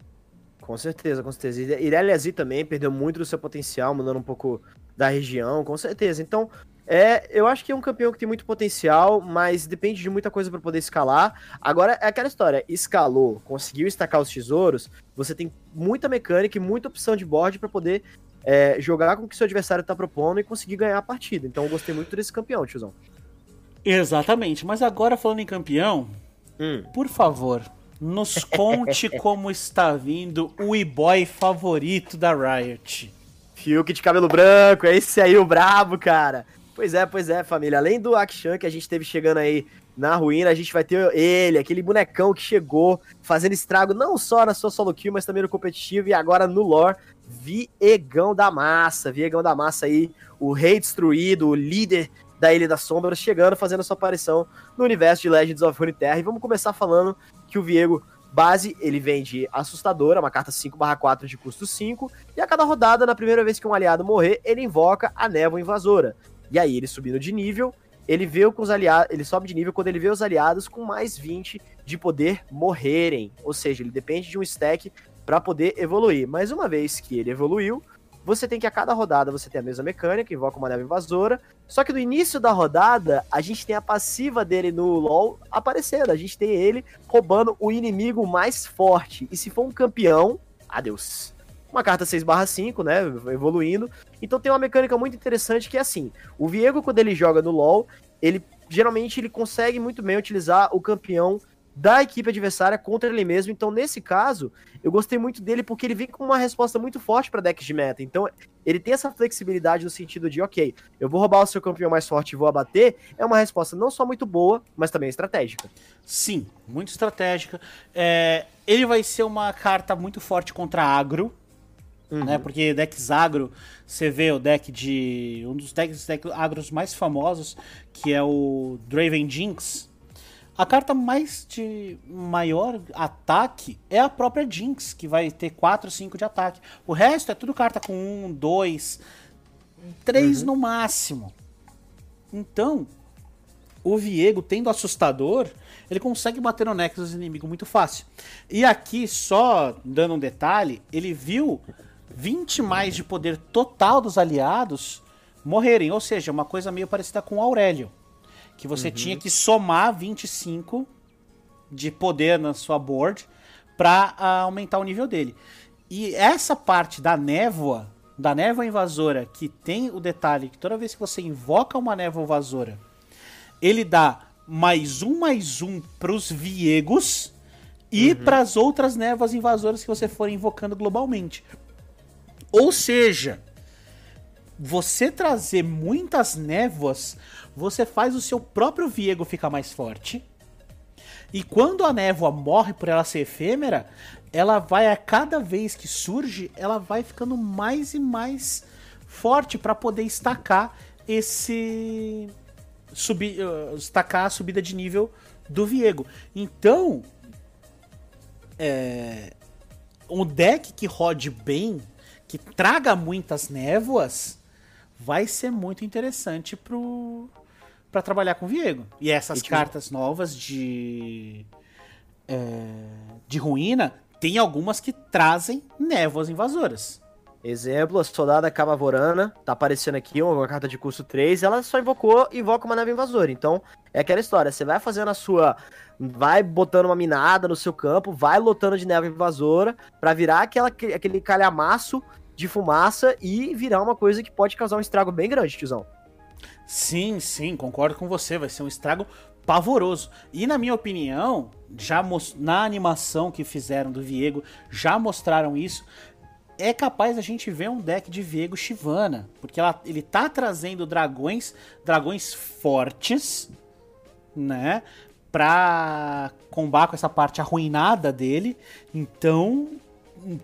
Com certeza, com certeza. Irelia também perdeu muito do seu potencial, mudando um pouco da região, com certeza. Então, é, eu acho que é um campeão que tem muito potencial, mas depende de muita coisa para poder escalar. Agora, é aquela história, escalou, conseguiu estacar os tesouros, você tem muita mecânica e muita opção de board para poder é, jogar com o que seu adversário tá propondo e conseguir ganhar a partida. Então eu gostei muito desse campeão, tiozão. Exatamente, mas agora falando em campeão, hum. por favor, nos conte como está vindo o e-boy favorito da Riot. Fiuk de cabelo branco, é esse aí o brabo, cara. Pois é, pois é, família. Além do Akshan que a gente teve chegando aí na ruína, a gente vai ter ele, aquele bonecão que chegou fazendo estrago não só na sua solo kill, mas também no competitivo e agora no lore. Viegão da massa, Viegão da massa aí, o rei destruído, o líder da Ilha das Sombras, chegando, fazendo sua aparição no universo de Legends of Runeterra. E vamos começar falando que o Viego base, ele vem de Assustadora, uma carta 5/4 de custo 5, e a cada rodada, na primeira vez que um aliado morrer, ele invoca a Névoa Invasora. E aí, ele subindo de nível, ele vê com os aliados, ele sobe de nível quando ele vê os aliados com mais 20 de poder morrerem, ou seja, ele depende de um stack para poder evoluir. Mas uma vez que ele evoluiu, você tem que a cada rodada você tem a mesma mecânica, invoca uma neve invasora. Só que no início da rodada, a gente tem a passiva dele no LoL aparecendo. A gente tem ele roubando o inimigo mais forte. E se for um campeão, adeus. Uma carta 6/5, né, evoluindo. Então tem uma mecânica muito interessante que é assim, o Viego quando ele joga no LoL, ele geralmente ele consegue muito bem utilizar o campeão da equipe adversária contra ele mesmo. Então, nesse caso, eu gostei muito dele porque ele vem com uma resposta muito forte para decks de meta. Então, ele tem essa flexibilidade no sentido de, ok, eu vou roubar o seu campeão mais forte e vou abater. É uma resposta não só muito boa, mas também estratégica. Sim, muito estratégica. É, ele vai ser uma carta muito forte contra agro. Uhum. Né, porque decks agro, você vê o deck de. Um dos decks, decks agros mais famosos, que é o Draven Jinx a carta mais de maior ataque é a própria Jinx, que vai ter 4, 5 de ataque. O resto é tudo carta com 1, 2, 3 no máximo. Então, o Viego, tendo assustador, ele consegue bater no Nexus inimigo muito fácil. E aqui, só dando um detalhe, ele viu 20 mais de poder total dos aliados morrerem. Ou seja, uma coisa meio parecida com o Aurélio que você uhum. tinha que somar 25 de poder na sua board para ah, aumentar o nível dele. E essa parte da névoa, da névoa invasora, que tem o detalhe que toda vez que você invoca uma névoa invasora, ele dá mais um, mais um pros viegos e uhum. para as outras névoas invasoras que você for invocando globalmente. Ou seja, você trazer muitas névoas você faz o seu próprio Viego ficar mais forte. E quando a névoa morre por ela ser efêmera, ela vai a cada vez que surge, ela vai ficando mais e mais forte para poder estacar esse subir, uh, estacar a subida de nível do Viego. Então, é, um deck que rode bem, que traga muitas névoas, vai ser muito interessante pro para trabalhar com o Viego. E essas e cartas novas de. É, de ruína, tem algumas que trazem névoas invasoras. Exemplo, a soldada Camavorana, tá aparecendo aqui, uma carta de custo 3, ela só invocou, invoca uma nave invasora. Então, é aquela história, você vai fazendo a sua. Vai botando uma minada no seu campo, vai lotando de neve invasora, para virar aquela, aquele calhamaço de fumaça e virar uma coisa que pode causar um estrago bem grande, tiozão. Sim, sim, concordo com você. Vai ser um estrago pavoroso. E na minha opinião, já na animação que fizeram do Viego, já mostraram isso. É capaz a gente ver um deck de Viego Shivana, porque ela, ele tá trazendo dragões, dragões fortes, né, pra combar com essa parte arruinada dele. Então,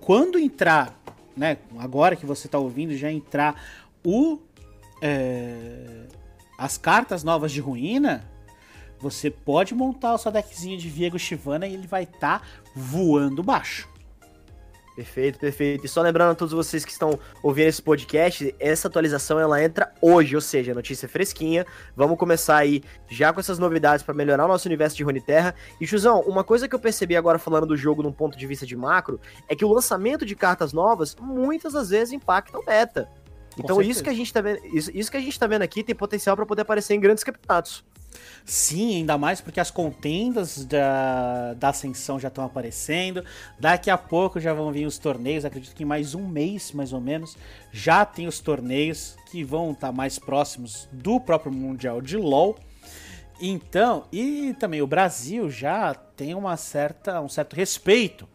quando entrar, né, agora que você tá ouvindo já entrar o é, as cartas novas de ruína, você pode montar o seu deckzinho de Viego Shivana e ele vai estar tá voando baixo. Perfeito, perfeito. E só lembrando a todos vocês que estão ouvindo esse podcast, essa atualização ela entra hoje, ou seja, notícia fresquinha. Vamos começar aí já com essas novidades para melhorar o nosso universo de Runeterra. E Chuzão, uma coisa que eu percebi agora falando do jogo num ponto de vista de macro é que o lançamento de cartas novas muitas das vezes impacta o meta. Então isso que a gente tá vendo, isso, isso que a gente tá vendo aqui tem potencial para poder aparecer em grandes campeonatos. Sim, ainda mais porque as contendas da, da Ascensão já estão aparecendo. Daqui a pouco já vão vir os torneios. Acredito que em mais um mês, mais ou menos, já tem os torneios que vão estar tá mais próximos do próprio Mundial de LoL. Então, e também o Brasil já tem uma certa, um certo respeito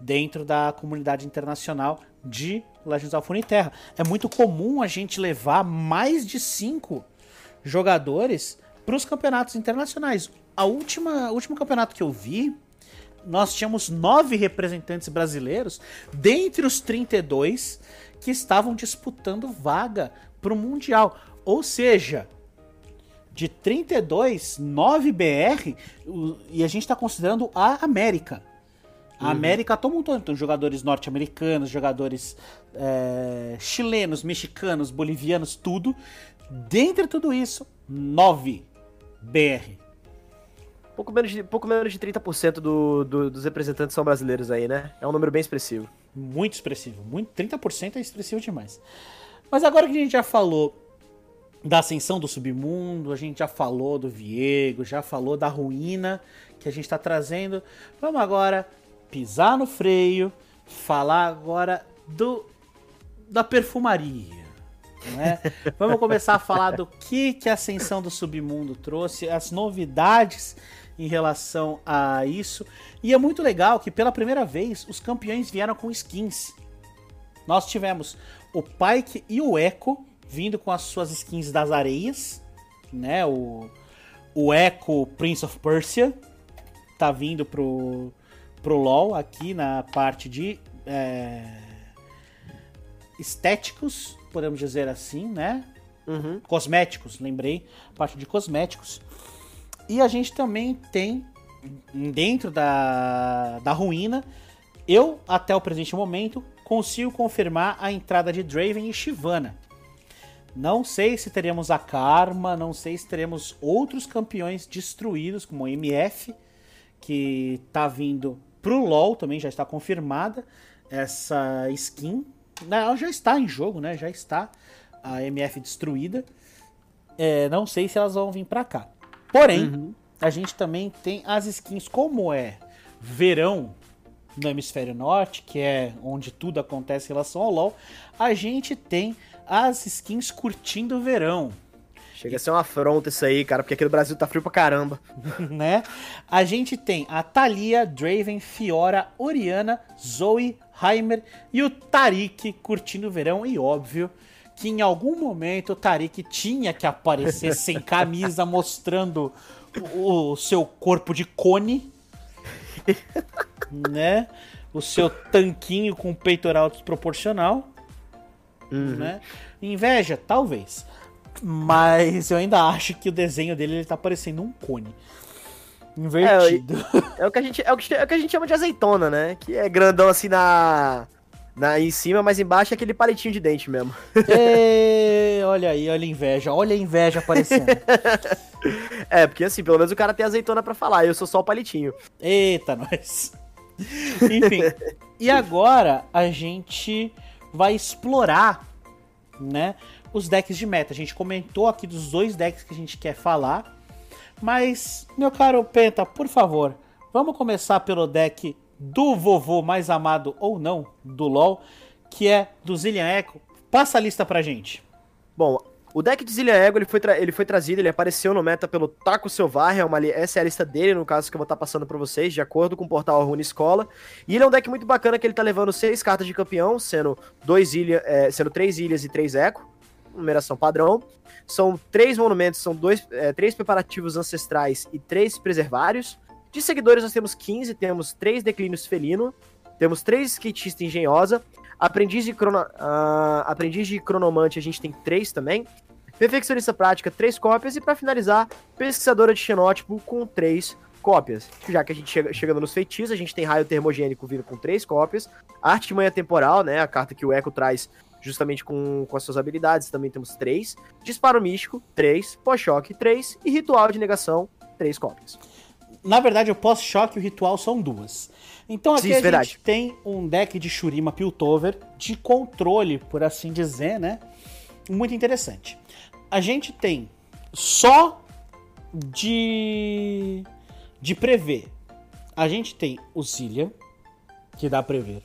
dentro da comunidade internacional de Legends of Runeterra. É muito comum a gente levar mais de cinco jogadores para os campeonatos internacionais. A última, o último campeonato que eu vi, nós tínhamos nove representantes brasileiros dentre os 32 que estavam disputando vaga para o Mundial. Ou seja, de 32, 9 BR, e a gente está considerando a América. A. América todo mundo, então, jogadores norte-americanos, jogadores é, chilenos, mexicanos, bolivianos, tudo. Dentre tudo isso, 9 BR. Pouco menos de, pouco menos de 30% do, do, dos representantes são brasileiros aí, né? É um número bem expressivo. Muito expressivo. Muito, 30% é expressivo demais. Mas agora que a gente já falou da ascensão do submundo, a gente já falou do Viego, já falou da ruína que a gente está trazendo. Vamos agora pisar no freio, falar agora do da perfumaria. Né? Vamos começar a falar do que, que a ascensão do submundo trouxe, as novidades em relação a isso. E é muito legal que pela primeira vez os campeões vieram com skins. Nós tivemos o Pike e o Echo vindo com as suas skins das areias, né? O, o Echo Prince of Persia tá vindo pro, pro LoL aqui na parte de é, estéticos podemos dizer assim, né? Uhum. Cosméticos, lembrei, parte de cosméticos. E a gente também tem dentro da, da ruína, eu até o presente momento consigo confirmar a entrada de Draven e Shivana. Não sei se teremos a Karma, não sei se teremos outros campeões destruídos, como o MF, que tá vindo pro LoL também, já está confirmada essa skin ela já está em jogo, né? Já está a MF destruída. É, não sei se elas vão vir para cá. Porém, uhum. a gente também tem as skins como é verão no hemisfério norte, que é onde tudo acontece em relação ao LoL. A gente tem as skins curtindo o verão. Chega a ser uma afronta isso aí, cara, porque aqui no Brasil tá frio pra caramba. né? A gente tem a Thalia, Draven, Fiora, Oriana, Zoe, Heimer e o Tarik curtindo o verão. E óbvio que em algum momento o Tarik tinha que aparecer sem camisa, mostrando o, o seu corpo de cone. né? O seu tanquinho com peitoral desproporcional. Uhum. Né? Inveja? Talvez. Mas eu ainda acho que o desenho dele ele tá parecendo um cone. Invertido. É, é, o que a gente, é, o que, é o que a gente chama de azeitona, né? Que é grandão assim na, na em cima, mas embaixo é aquele palitinho de dente mesmo. E, olha aí, olha a inveja. Olha a inveja aparecendo. é, porque assim, pelo menos o cara tem azeitona para falar, eu sou só o palitinho. Eita, nós. Enfim. e agora a gente vai explorar, né? Os decks de meta. A gente comentou aqui dos dois decks que a gente quer falar. Mas, meu caro Penta, por favor, vamos começar pelo deck do vovô mais amado ou não do LoL, que é do Zillian Echo. Passa a lista pra gente. Bom, o deck de Zillian Echo ele foi, ele foi trazido, ele apareceu no meta pelo Taco Selvar, é essa é a lista dele, no caso que eu vou estar tá passando para vocês, de acordo com o portal Rune Escola. E ele é um deck muito bacana que ele tá levando seis cartas de campeão, sendo, dois ilha, é, sendo três ilhas e três eco numeração padrão. São três monumentos, são dois, é, três preparativos ancestrais e três preservários. De seguidores nós temos 15, temos três declínios felino, temos três skatista engenhosa, aprendiz de, crono, uh, aprendiz de cronomante a gente tem três também, perfeccionista prática três cópias e para finalizar, pesquisadora de xenótipo com três cópias. Já que a gente chega chegando nos feitiços, a gente tem raio termogênico vindo com três cópias. Arte manha temporal, né? A carta que o Echo traz justamente com, com as suas habilidades, também temos três. Disparo místico, três. Pós-choque, três. E ritual de negação, três cópias. Na verdade, o pós-choque e o ritual são duas. Então aqui Sim, a verdade. gente tem um deck de Shurima Piltover de controle, por assim dizer, né? Muito interessante. A gente tem só de de prever. A gente tem o Zillian, que dá a prever.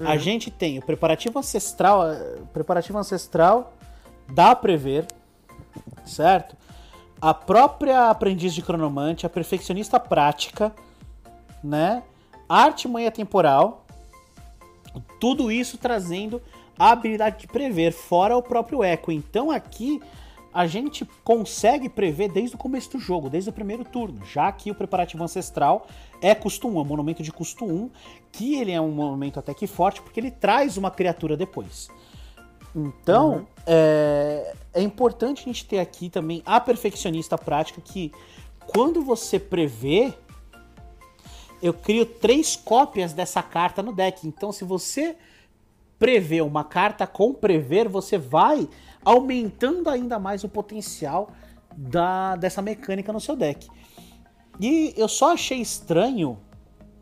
A gente tem o preparativo ancestral, eh, preparativo ancestral dá a prever, certo? A própria aprendiz de cronomante, a perfeccionista prática, né? A arte manha temporal, tudo isso trazendo a habilidade de prever, fora o próprio eco. Então aqui a gente consegue prever desde o começo do jogo, desde o primeiro turno, já que o preparativo ancestral é custo 1, é um monumento de custo 1, que ele é um monumento até que forte, porque ele traz uma criatura depois. Então, Uhum. é, é importante a gente ter aqui também a perfeccionista prática, que quando você prevê, eu crio três cópias dessa carta no deck. Então, se você prever uma carta com prever, você vai aumentando ainda mais o potencial da, dessa mecânica no seu deck. E eu só achei estranho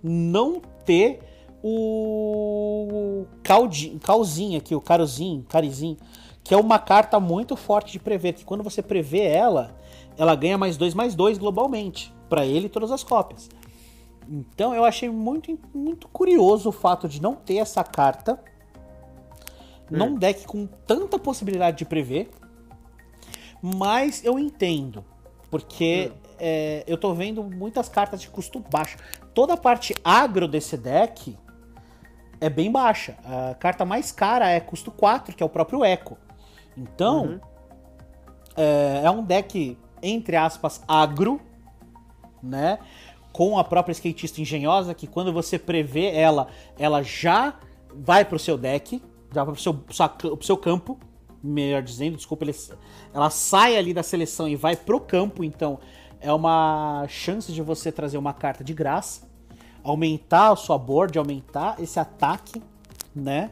não ter o Calzinho aqui, o Carozinho, Carizinho, que é uma carta muito forte de prever, que quando você prevê ela, ela ganha mais dois mais dois globalmente, para ele e todas as cópias. Então eu achei muito, muito curioso o fato de não ter essa carta num deck com tanta possibilidade de prever. Mas eu entendo. Porque é, eu tô vendo muitas cartas de custo baixo. Toda a parte agro desse deck é bem baixa. A carta mais cara é custo 4, que é o próprio Echo. Então, Uhum. é, é um deck, entre aspas, agro, né? Com a própria skatista engenhosa, que quando você prevê ela, ela já vai pro seu deck, já pro seu, sua- pro seu campo, melhor dizendo, desculpa, ele- ela sai ali da seleção e vai pro campo, então é uma chance de você trazer uma carta de graça, aumentar a sua board, aumentar esse ataque, né?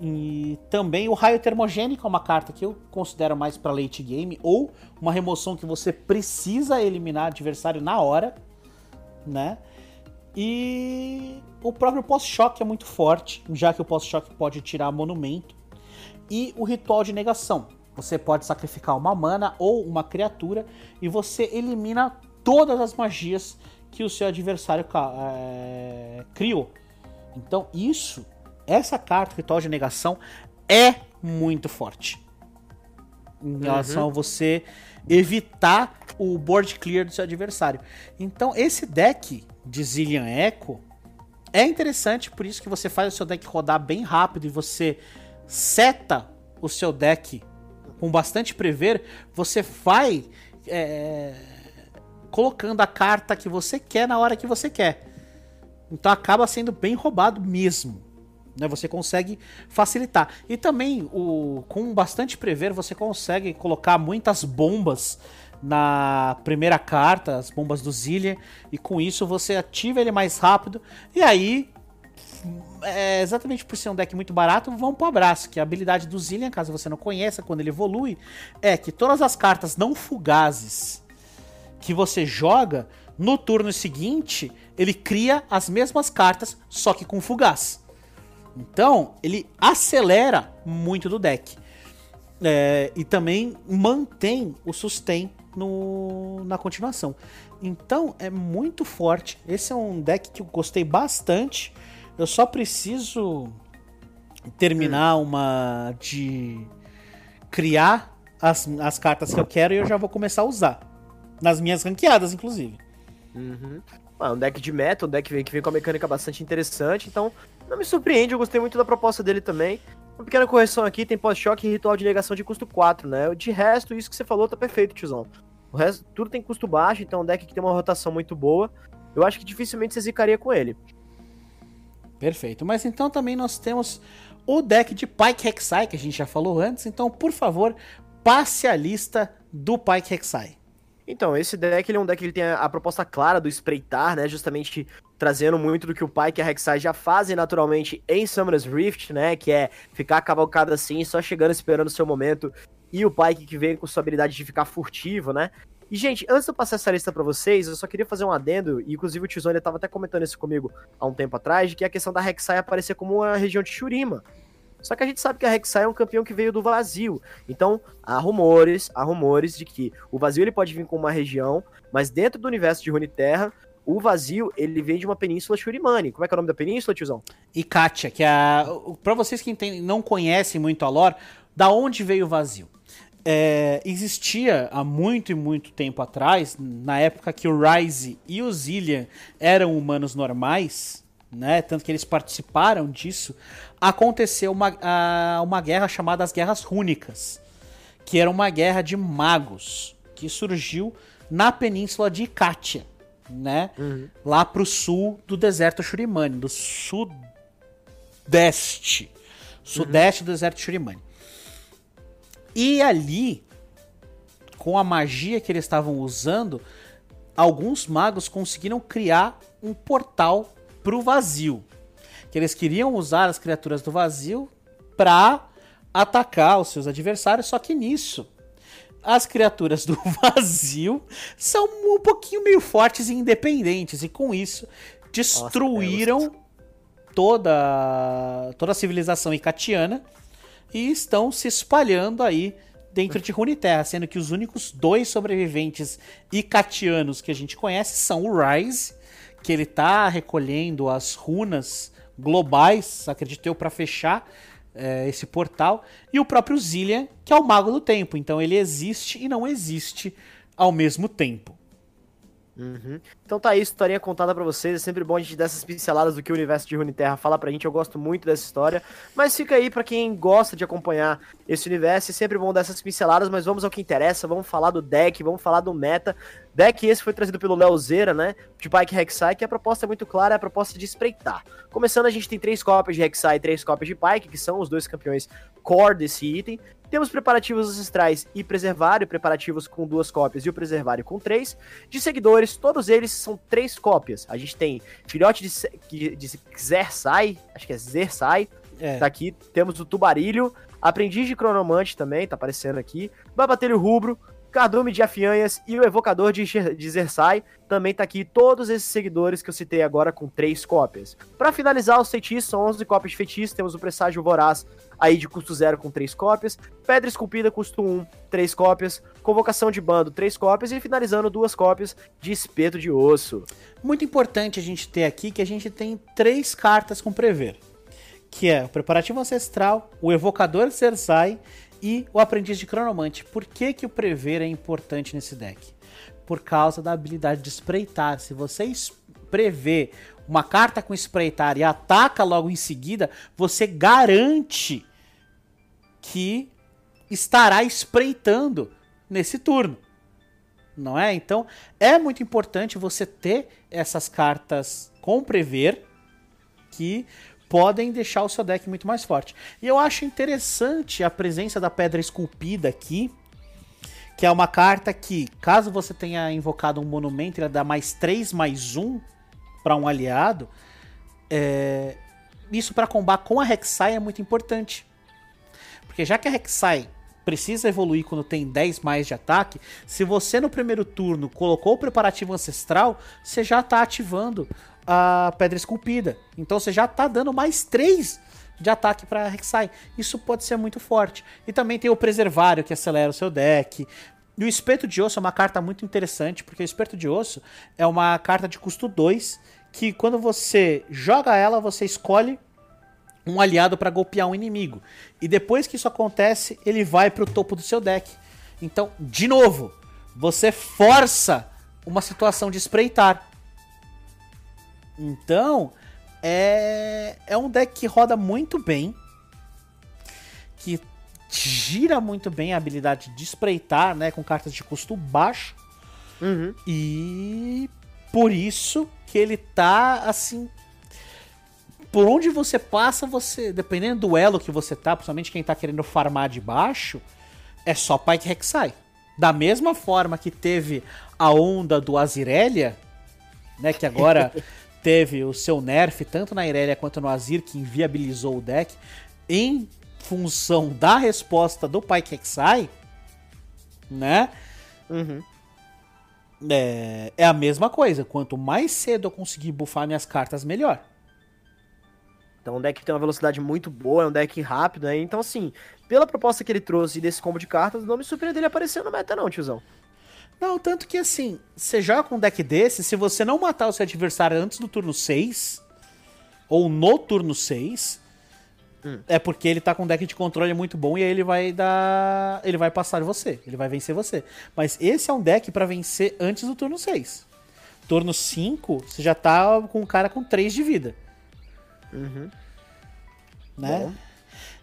E também o raio termogênico é uma carta que eu considero mais para late game ou uma remoção que você precisa eliminar adversário na hora, né? E o próprio pós-choque é muito forte, já que o pós-choque pode tirar monumento. E o ritual de negação. Você pode sacrificar uma mana ou uma criatura e você elimina todas as magias que o seu adversário é, criou. Então isso, essa carta, ritual de negação, é muito forte. Em relação a você evitar o board clear do seu adversário. Então esse deck de Zillian Echo é interessante, por isso que você faz o seu deck rodar bem rápido e você seta o seu deck com bastante prever, você vai é, colocando a carta que você quer na hora que você quer. Então acaba sendo bem roubado mesmo. Né? Você consegue facilitar. E também, o, com bastante prever, você consegue colocar muitas bombas na primeira carta, as bombas do Zillian, e com isso você ativa ele mais rápido. E aí, é, exatamente por ser um deck muito barato, vamos pro abraço. Que a habilidade do Zillian, caso você não conheça, quando ele evolui, é que todas as cartas não fugazes que você joga, no turno seguinte, ele cria as mesmas cartas, só que com fugaz. Então, ele acelera muito do deck. É, e também mantém o sustain no, na continuação. Então, é muito forte. Esse é um deck que eu gostei bastante. Eu só preciso terminar uma de criar as, as cartas que eu quero e eu já vou começar a usar. Nas minhas ranqueadas, inclusive. Uhum. Ah, um deck de meta, um deck que vem com uma mecânica bastante interessante, então não me surpreende, eu gostei muito da proposta dele também. Uma pequena correção aqui, tem pós-choque e ritual de negação de custo 4, né? De resto, isso que você falou tá perfeito, tiozão. O resto, tudo tem custo baixo, então é um deck que tem uma rotação muito boa. Eu acho que dificilmente você zicaria com ele. Perfeito. Mas então também nós temos o deck de Pike Rek'Sai, que a gente já falou antes. Então, por favor, passe a lista do Pike Rek'Sai. Então, esse deck ele é um deck que ele tem a, a proposta clara do espreitar, né? Justamente trazendo muito do que o Pyke e a Rek'Sai já fazem naturalmente em Summoner's Rift, né? Que é ficar cavalcado assim, só chegando esperando o seu momento. E o Pyke que vem com sua habilidade de ficar furtivo, né? E, gente, antes de eu passar essa lista pra vocês, eu só queria fazer um adendo, e inclusive o Tizone tava até comentando isso comigo há um tempo atrás, de que a questão da Rek'Sai aparecer como uma região de Shurima. Só que a gente sabe que a Rek'Sai é um campeão que veio do vazio. Então, há rumores, há rumores de que o vazio ele pode vir com uma região, mas dentro do universo de Runeterra, o vazio, ele vem de uma península Shurimani. Como é que é o nome da península, tiozão? Ikatia, que é. Pra vocês que entendem, não conhecem muito a lore, da onde veio o vazio? É, existia há muito e muito tempo atrás, na época que o Ryze e o Zillian eram humanos normais, né? Tanto que eles participaram disso. Aconteceu uma, a, uma guerra chamada as Guerras Rúnicas, que era uma guerra de magos que surgiu na península de Ikatia, né? Uhum. Lá pro sul do deserto Shurimani, do sudeste. Sudeste uhum. do deserto Shurimani. E ali, com a magia que eles estavam usando, alguns magos conseguiram criar um portal pro vazio. Que eles queriam usar as criaturas do vazio para atacar os seus adversários, só que nisso as criaturas do vazio são um pouquinho meio fortes e independentes e com isso destruíram Nossa, toda toda a civilização icatiana e estão se espalhando aí dentro de Runeterra, sendo que os únicos dois sobreviventes icatianos que a gente conhece são o Rise que ele tá recolhendo as runas globais, acredito eu, para fechar é, esse portal, e o próprio Zillian, que é o mago do tempo. Então ele existe e não existe ao mesmo tempo. Uhum. Então tá aí, historinha contada para vocês. É sempre bom a gente dar essas pinceladas do que o universo de Runeterra fala pra gente. Eu gosto muito dessa história. Mas fica aí para quem gosta de acompanhar esse universo. É sempre bom dar essas pinceladas, mas vamos ao que interessa. Vamos falar do deck, vamos falar do meta. Deck esse foi trazido pelo Leozeira, né? De Bike Rek'Sai, que a proposta é muito clara, é a proposta de espreitar. Começando, a gente tem três cópias de Rek'Sai e três cópias de Pike, que são os dois campeões core desse item. Temos preparativos ancestrais e preservário, preparativos com duas cópias e o preservário com três. De seguidores, todos eles são três cópias. A gente tem filhote de, de Zersai, acho que é Zersai, é. tá aqui. Temos o Tubarilho, aprendiz de Cronomante também, tá aparecendo aqui. Babatelho Rubro, Cardume de Afianhas e o Evocador de, de Zersai. Também tá aqui todos esses seguidores que eu citei agora com três cópias. Para finalizar os feitiços, são 11 cópias de feitiço. Temos o Presságio Voraz aí de custo zero com três cópias. Pedra Esculpida, custo 1, três cópias. Convocação de Bando, três cópias. E finalizando, duas cópias de Espeto de Osso. Muito importante a gente ter aqui que a gente tem três cartas com Prever. Que é o Preparativo Ancestral, o Evocador Zersai e o Aprendiz de Cronomante. Por que, que o Prever é importante nesse deck? Por causa da habilidade de espreitar. Se você prever uma carta com espreitar e ataca logo em seguida, você garante que estará espreitando nesse turno. Não é? Então é muito importante você ter essas cartas com prever que podem deixar o seu deck muito mais forte. E eu acho interessante a presença da Pedra Esculpida aqui, que é uma carta que, caso você tenha invocado um monumento, ela dá mais 3, mais 1 para um aliado. É... Isso para combar com a Rek'Sai é muito importante. Porque já que a Rek'Sai precisa evoluir quando tem 10 mais de ataque, se você no primeiro turno colocou o preparativo ancestral, você já está ativando a pedra esculpida. Então você já está dando mais 3 de ataque para Rek'Sai. Isso pode ser muito forte. E também tem o Preservário, que acelera o seu deck. E o Espeto de Osso é uma carta muito interessante, porque o Espeto de Osso é uma carta de custo 2, que quando você joga ela, você escolhe um aliado para golpear um inimigo. E depois que isso acontece, ele vai para o topo do seu deck. Então, de novo, você força uma situação de espreitar. Então, é, é um deck que roda muito bem, que gira muito bem a habilidade de espreitar, né, com cartas de custo baixo. Uhum. E por isso que ele tá assim por onde você passa, você, dependendo do elo que você tá, principalmente quem tá querendo farmar de baixo, é só Pike Rek'Sai. Da mesma forma que teve a onda do Azirelia, né? Que agora teve o seu nerf tanto na Irelia quanto no Azir, que inviabilizou o deck, em função da resposta do Paikexai, né? Uhum. É, é a mesma coisa. Quanto mais cedo eu conseguir bufar minhas cartas, melhor. Então, um deck que tem uma velocidade muito boa, é um deck rápido, né? Então, assim, pela proposta que ele trouxe desse combo de cartas, não me surpreende ele aparecer no meta, não, tiozão. Não, tanto que assim, você joga com um deck desse, se você não matar o seu adversário antes do turno 6, ou no turno 6, hum. é porque ele tá com um deck de controle muito bom e aí ele vai dar. Ele vai passar você, ele vai vencer você. Mas esse é um deck para vencer antes do turno 6. Turno 5, você já tá com um cara com 3 de vida. Uhum. Né? Bom.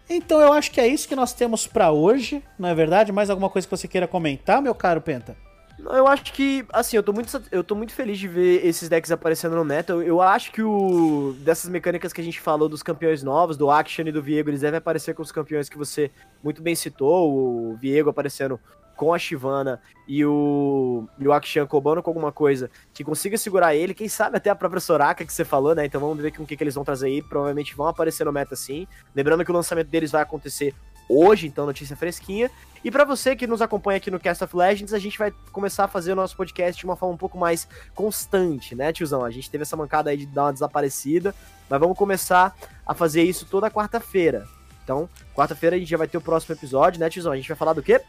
Então eu acho que é isso que nós temos para hoje, não é verdade? Mais alguma coisa que você queira comentar, meu caro Penta? Eu acho que, assim, eu tô muito, eu tô muito feliz de ver esses decks aparecendo no meta. Eu, eu acho que o dessas mecânicas que a gente falou dos campeões novos, do Action e do Viego, eles devem aparecer com os campeões que você muito bem citou. O Viego aparecendo com a Shivana e o, e o Akshan combando com alguma coisa que consiga segurar ele, quem sabe até a própria Soraka que você falou, né? Então vamos ver com o que, que eles vão trazer aí. Provavelmente vão aparecer no meta sim. Lembrando que o lançamento deles vai acontecer hoje, então notícia fresquinha. E para você que nos acompanha aqui no Cast of Legends, a gente vai começar a fazer o nosso podcast de uma forma um pouco mais constante, né, tiozão? A gente teve essa mancada aí de dar uma desaparecida, mas vamos começar a fazer isso toda quarta-feira. Então, quarta-feira a gente já vai ter o próximo episódio, né, tiozão? A gente vai falar do quê?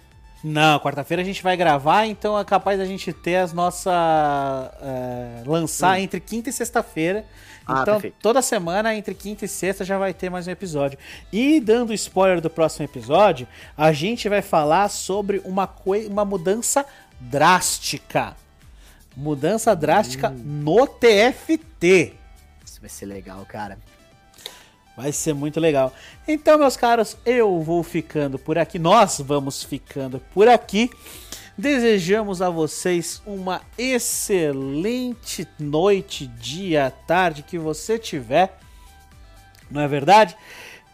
Não, quarta-feira a gente vai gravar, então é capaz da gente ter as nossas. É, lançar hum. entre quinta e sexta-feira. Ah, então, perfeito. toda semana, entre quinta e sexta, já vai ter mais um episódio. E dando spoiler do próximo episódio, a gente vai falar sobre uma, uma mudança drástica. Mudança drástica hum. no TFT. Isso vai ser legal, cara. Vai ser muito legal. Então, meus caros, eu vou ficando por aqui. Nós vamos ficando por aqui. Desejamos a vocês uma excelente noite, dia, tarde que você tiver. Não é verdade?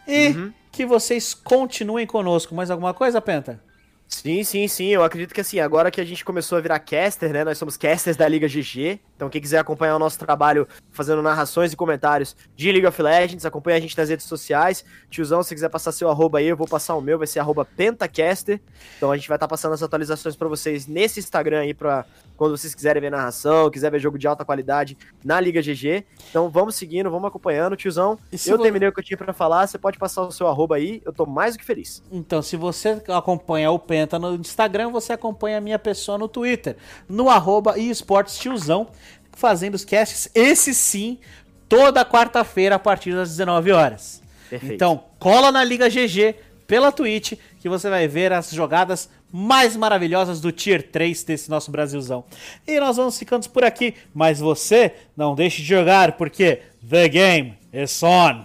E uhum. que vocês continuem conosco. Mais alguma coisa, Penta? Sim, sim, sim. Eu acredito que assim, agora que a gente começou a virar caster, né? Nós somos casters da Liga GG. Então, quem quiser acompanhar o nosso trabalho fazendo narrações e comentários de League of Legends, acompanha a gente nas redes sociais. Tiozão, se quiser passar seu arroba aí, eu vou passar o meu, vai ser arroba Pentacaster. Então a gente vai estar tá passando as atualizações para vocês nesse Instagram aí, pra quando vocês quiserem ver narração, quiser ver jogo de alta qualidade na Liga GG. Então vamos seguindo, vamos acompanhando, tiozão. Eu terminei o que eu tinha para falar, você pode passar o seu arroba aí, eu tô mais do que feliz. Então, se você acompanha o Penta no Instagram, você acompanha a minha pessoa no Twitter, no arroba eSportsTiozão fazendo os casts, esse sim, toda quarta-feira a partir das 19 horas. Perfeito. Então, cola na Liga GG pela Twitch que você vai ver as jogadas mais maravilhosas do Tier 3 desse nosso Brasilzão. E nós vamos ficando por aqui, mas você não deixe de jogar porque The Game is on.